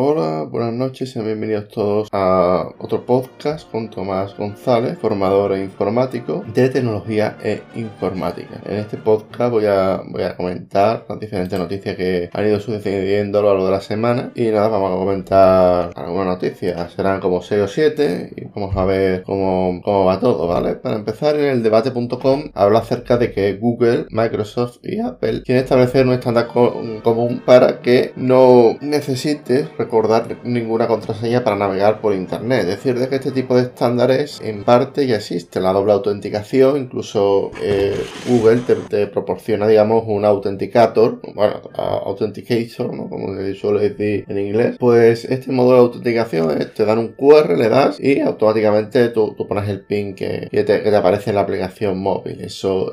Hola, buenas noches y bienvenidos todos a otro podcast con Tomás González, formador e informático de tecnología e informática. En este podcast voy a, voy a comentar las diferentes noticias que han ido sucediendo a lo largo de la semana y nada, vamos a comentar algunas noticias, serán como 6 o 7 y vamos a ver cómo, cómo va todo, ¿vale? Para empezar, en el debate.com habla acerca de que Google, Microsoft y Apple quieren establecer un estándar común para que no necesites recordar ninguna contraseña para navegar por internet. Es decir, de que este tipo de estándares en parte ya existe. La doble autenticación, incluso eh, Google te, proporciona, digamos, un autenticator, bueno, authenticator, como se suele decir en inglés. Pues este modo de autenticación es, te dan un QR, le das y automáticamente tú, pones el pin que, te, aparece en la aplicación móvil. Eso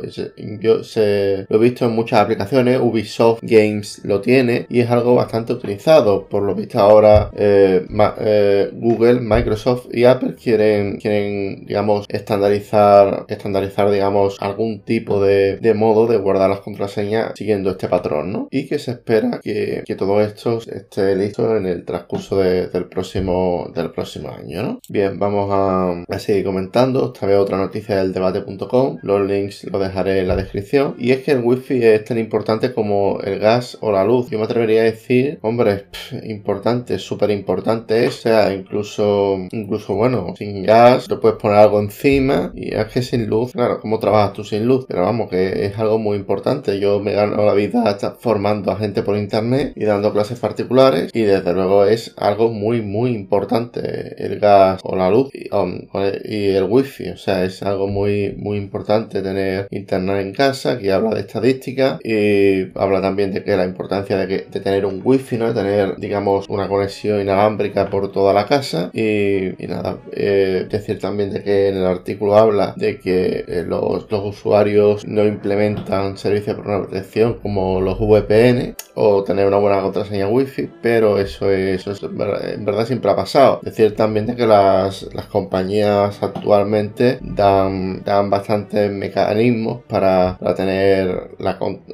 yo se, lo he visto en muchas aplicaciones. Ubisoft Games lo tiene y es algo bastante utilizado. Por lo visto ahora eh, eh, Google, Microsoft y Apple quieren, quieren digamos, estandarizar, estandarizar, digamos, algún tipo de, modo de guardar las contraseñas siguiendo este patrón, ¿no? Y que se espera que, todo esto esté listo en el transcurso del próximo del próximo año, ¿no? Bien, vamos a, seguir comentando. Esta vez otra noticia del debate.com. Los links los dejaré en la descripción. Y es que el wifi es tan importante como el gas o la luz. Yo me atrevería a decir, hombre, importante súper importante, o sea, incluso, incluso, bueno, sin gas, te puedes poner algo encima y es que sin luz, claro, ¿cómo trabajas tú sin luz? Pero vamos, que es algo muy importante. Yo me gano la vida formando a gente por internet y dando clases particulares y desde luego es algo muy, muy importante el gas o la luz y, um, el wifi, o sea, es algo muy, muy importante tener internet en casa, que habla de estadística y habla también de que la importancia de, que, de tener un wifi, ¿no? De tener, digamos, una conexión inalámbrica por toda la casa y, nada, eh, decir también de que en el artículo habla de que eh, los, usuarios no implementan servicios de protección como los VPN o tener una buena contraseña wifi, pero eso es, eso en verdad siempre ha pasado. Decir también de que las, compañías actualmente dan, dan bastantes mecanismos para, tener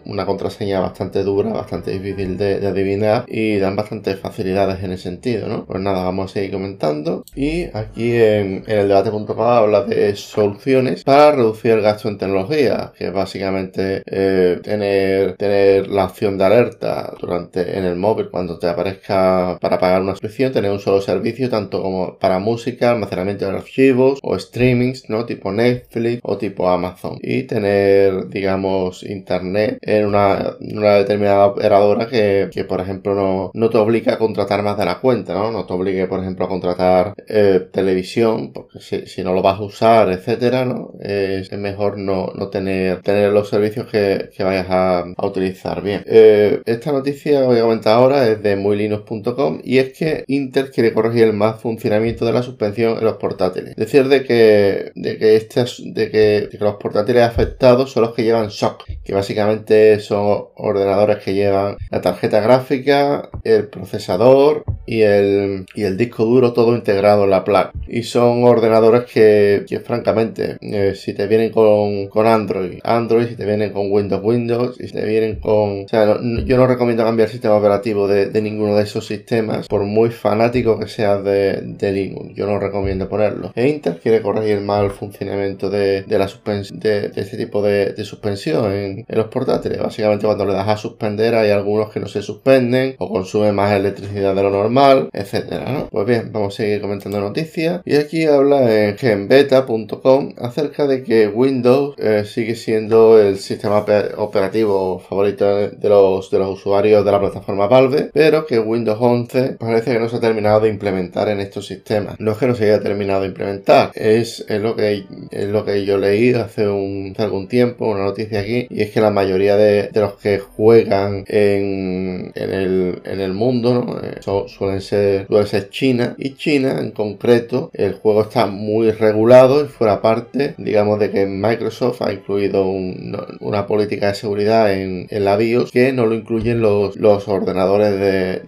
una contraseña bastante dura, bastante difícil de, de adivinar y dan bastante facilidad en ese sentido, ¿no? Pues nada, vamos a seguir comentando. Y aquí en, el debate.com habla de soluciones para reducir el gasto en tecnología, que es básicamente eh, tener, tener la opción de alerta durante en el móvil cuando te aparezca para pagar una suscripción, tener un solo servicio tanto como para música, almacenamiento de archivos o streamings, ¿no? Tipo Netflix o tipo Amazon. Y tener, digamos, internet en una, determinada operadora que, que, por ejemplo, no, no te obliga a contratar más de la cuenta, ¿no? No te obligue, por ejemplo, a contratar eh, televisión, porque si, no lo vas a usar, etcétera, ¿no? Es, mejor no, no, tener, tener los servicios que, que vayas a, utilizar bien. Eh, esta noticia voy a comentar ahora es de muylinux.com y es que Intel quiere corregir el mal funcionamiento de la suspensión en los portátiles. Decir de que, de que, este, de que, los portátiles afectados son los que llevan SOC, que básicamente son ordenadores que llevan la tarjeta gráfica, el procesador, और y el, y el disco duro todo integrado en la placa. Y son ordenadores que, francamente, eh, si te vienen con, con, Android, Android, si te vienen con Windows, Windows, si te vienen con... O sea, yo no recomiendo cambiar el sistema operativo de, de, ninguno de esos sistemas, por muy fanático que seas de, de Linux. Yo no recomiendo ponerlo. E Intel quiere corregir el mal funcionamiento de, de la de, de, este tipo de, suspensión en, en los portátiles. Básicamente cuando le das a suspender hay algunos que no se suspenden o consumen más electricidad de lo normal, etcétera, Pues bien, vamos a seguir comentando noticias. Y aquí habla en genbeta.com acerca de que Windows eh, sigue siendo el sistema operativo favorito de los, de los usuarios de la plataforma Valve, pero que Windows 11 parece que no se ha terminado de implementar en estos sistemas. No es que no se haya terminado de implementar, es, lo, que, es lo que yo leí hace, un, algún tiempo, una noticia aquí, y es que la mayoría de, los que juegan en, en, el, en el mundo, ¿no? Eh, suelen ser, suelen ser China. Y China en concreto el juego está muy regulado y fuera parte digamos de que Microsoft ha incluido una política de seguridad en, la BIOS que no lo incluyen los, los ordenadores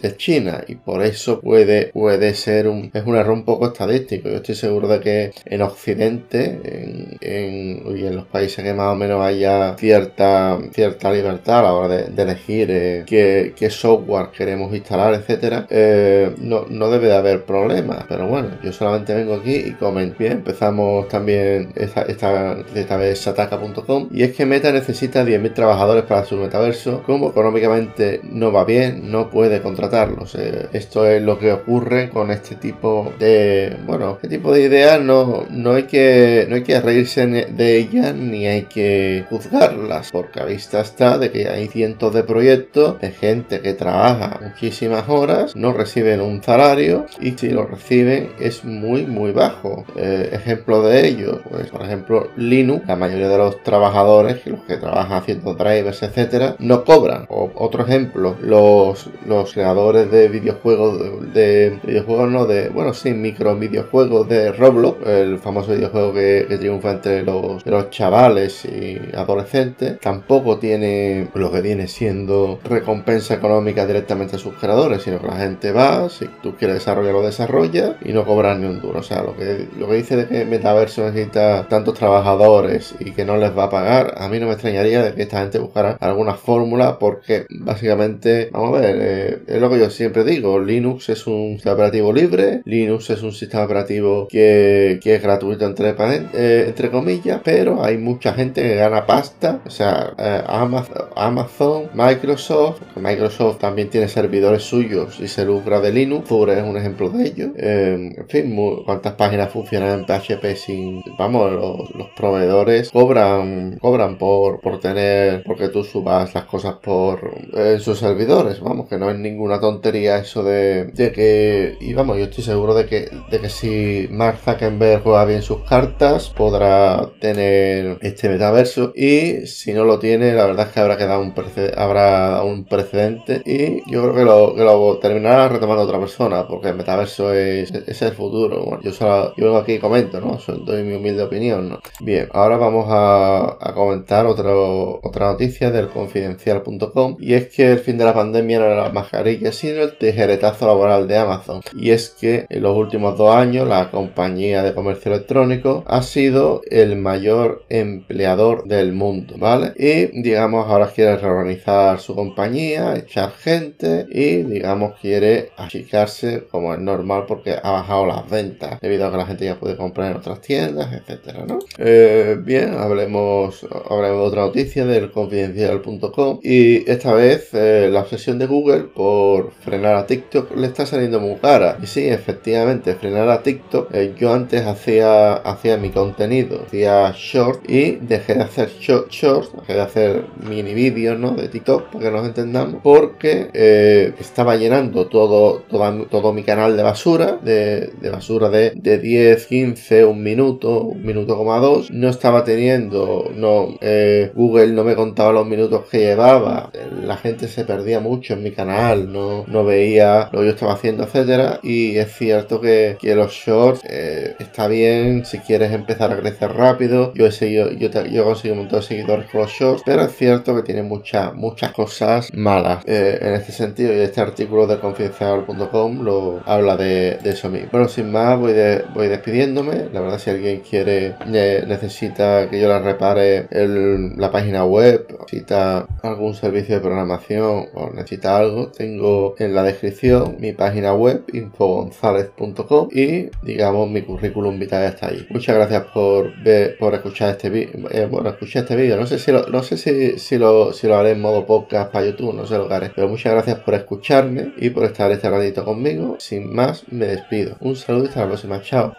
de, China. Y por eso puede, puede ser un, es un error un poco estadístico. Yo estoy seguro de que en Occidente en, en, y en los países que más o menos haya cierta, cierta libertad a la hora de, elegir eh, qué, qué software queremos instalar etcétera eh, no, no debe de haber problemas. Pero bueno, yo solamente vengo aquí y comento. Bien, empezamos también esta, esta, esta vez sataka.com y es que Meta necesita 10.000 trabajadores para su metaverso. Como económicamente no va bien, no puede contratarlos. Eh, esto es lo que ocurre con este tipo de, bueno, este tipo de ideas no, no hay que, no hay que reírse de ellas ni hay que juzgarlas, porque a vista está de que hay cientos de proyectos de gente que trabaja muchísimas horas, no reciben un salario y si lo reciben es muy muy bajo. Eh, ejemplo de ello, pues por ejemplo Linux, la mayoría de los trabajadores, los que trabajan haciendo drivers, etcétera, no cobran. O, otro ejemplo, los, los creadores de videojuegos, de, videojuegos no, de, bueno, sí, micro videojuegos de Roblox, el famoso videojuego que, triunfa entre los, los chavales y adolescentes, tampoco tiene lo que viene siendo recompensa económica directamente a sus creadores, sino que la gente va, si tú quieres desarrollar, lo desarrolla y no cobras ni un duro. O sea, lo que, lo que dice de que Metaverso necesita tantos trabajadores y que no les va a pagar, a mí no me extrañaría de que esta gente buscara alguna fórmula porque básicamente, vamos a ver, eh, es lo que yo siempre digo, Linux es un sistema operativo libre, Linux es un sistema operativo que, que es gratuito entre, eh, entre comillas, pero hay mucha gente que gana pasta, o sea, eh, Amazon, Microsoft, Microsoft también tiene servidores suyos y se lucra de Linux, Azure es un ejemplo de ello, en fin, cuántas páginas funcionan en PHP sin, vamos, los, proveedores cobran, cobran por, por tener, porque tú subas las cosas por en sus servidores, vamos, que no es ninguna tontería eso de, de que, y vamos, yo estoy seguro de que, de que si Mark Zuckerberg juega bien sus cartas, podrá tener este metaverso y si no lo tiene, la verdad es que habrá quedado un, habrá un precedente y yo creo que lo, que lo terminará retomando otra persona porque el metaverso es, es el futuro. Bueno, yo solo yo vengo aquí y comento, ¿no? Doy mi humilde opinión. Bien, ahora vamos a, comentar otro, otra noticia del confidencial.com y es que el fin de la pandemia no era la mascarilla, sino el tijeretazo laboral de Amazon. Y es que en los últimos dos años la compañía de comercio electrónico ha sido el mayor empleador del mundo, ¿vale? Y digamos ahora quiere reorganizar su compañía, echar gente y digamos quiere achicarse como es normal porque ha bajado las ventas debido a que la gente ya puede comprar en otras tiendas, etcétera, ¿no? Eh, bien, hablemos, hablemos otra noticia del confidencial.com y esta vez eh, la obsesión de Google por frenar a TikTok le está saliendo muy cara. Y sí, efectivamente, frenar a TikTok. Eh, yo antes hacía, hacía mi contenido, hacía short y dejé de hacer short, short dejé de hacer mini vídeos ¿no? de TikTok para que nos entendamos, porque estaba llenando todo, todo, mi canal de basura, de, basura de, de 10, 15, un minuto, un minuto como dos. No estaba teniendo, no, Google no me contaba los minutos que llevaba. La gente se perdía mucho en mi canal, no, no veía lo que yo estaba haciendo, etcétera. Y es cierto que, los shorts eh, está bien si quieres empezar a crecer rápido. Yo he seguido, yo, yo he conseguido un montón de seguidores con los shorts, pero es cierto que tiene muchas, muchas cosas malas eh, en este sentido. Y este artículo de lo habla de, eso mismo. Bueno, sin más, voy, de, voy despidiéndome. La verdad, si alguien quiere, necesita que yo la repare el, la página web, necesita algún servicio de programación o necesita algo, tengo en la descripción mi página web infogonzalez.com y digamos mi currículum vitae está ahí. Muchas gracias por ver, por escuchar este vídeo. Eh, bueno, escuchar este vídeo. No sé si lo, no sé si, si, lo, si lo haré en modo podcast para YouTube, no sé lo que haré. Pero muchas gracias por escucharme y por estar este ratito conmigo. Sin más, me despido. Un saludo y hasta la próxima. Chao.